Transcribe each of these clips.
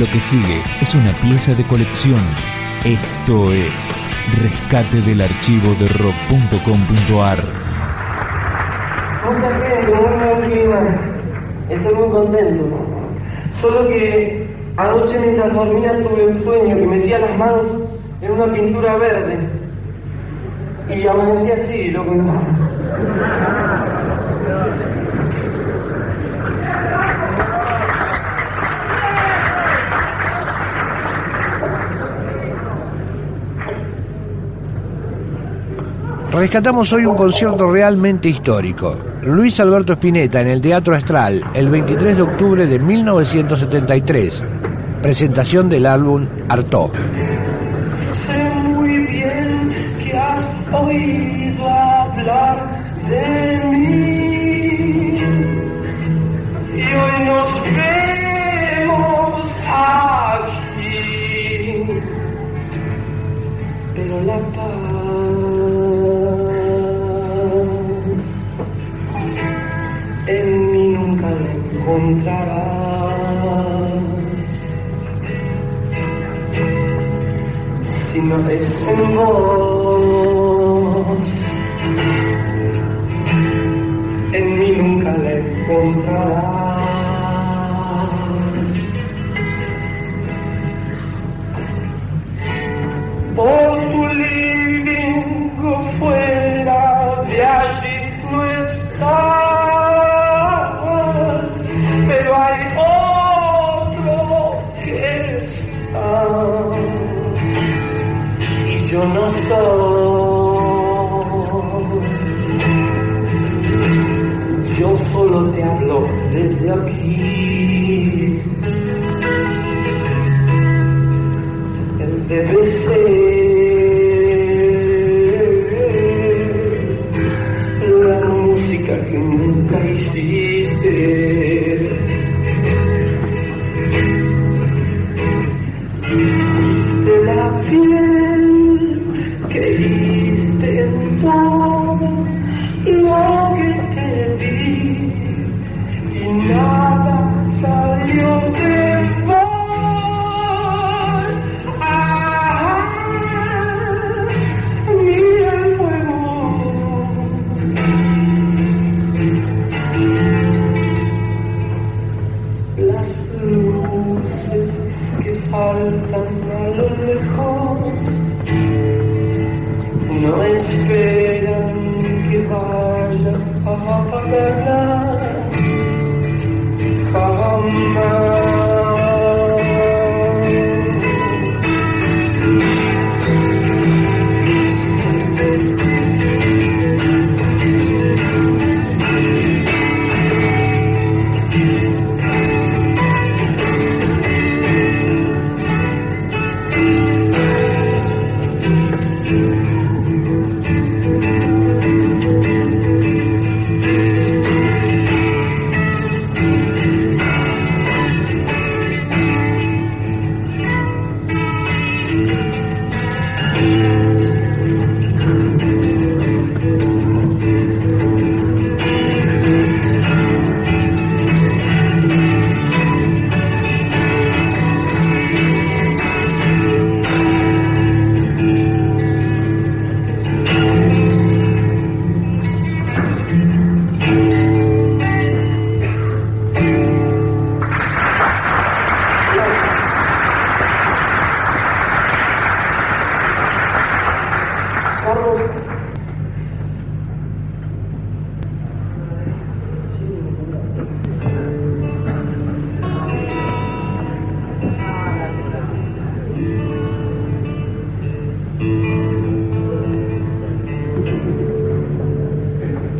Lo que sigue es una pieza de colección. Esto es Rescate del archivo de rock.com.ar. Muy buen clima. Estoy muy contento. Solo que anoche mientras dormía tuve un sueño que metía las manos en una pintura verde. Y amanecí así, loco. Rescatamos hoy un concierto realmente histórico. Luis Alberto Spinetta en el Teatro Astral el 23 de octubre de 1973. Presentación del álbum Artó. Sé muy bien que has oído hablar de mí. Y hoy nos Si no es en vos, en mí nunca la encontrarás. Por solo te hablo desde aquí. Debe ser la música que nunca hiciste. Come,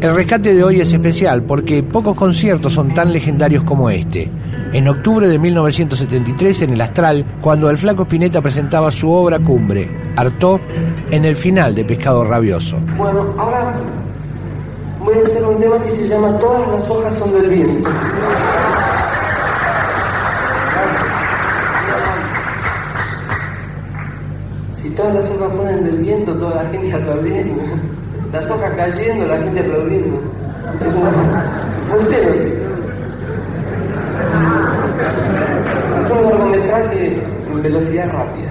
El rescate de hoy es especial porque pocos conciertos son tan legendarios como este. En octubre de 1973 en el Astral, cuando el flaco Spinetta presentaba su obra cumbre, Artó, en el final de Pescado Rabioso. Bueno, ahora voy a hacer un tema que se llama Todas las hojas son del viento. Si todas las hojas fueran del viento, toda la gente aplaudiendo las hojas cayendo, la gente aplaudiendo. Es una... No lo que es. Un largometraje en velocidad rápida.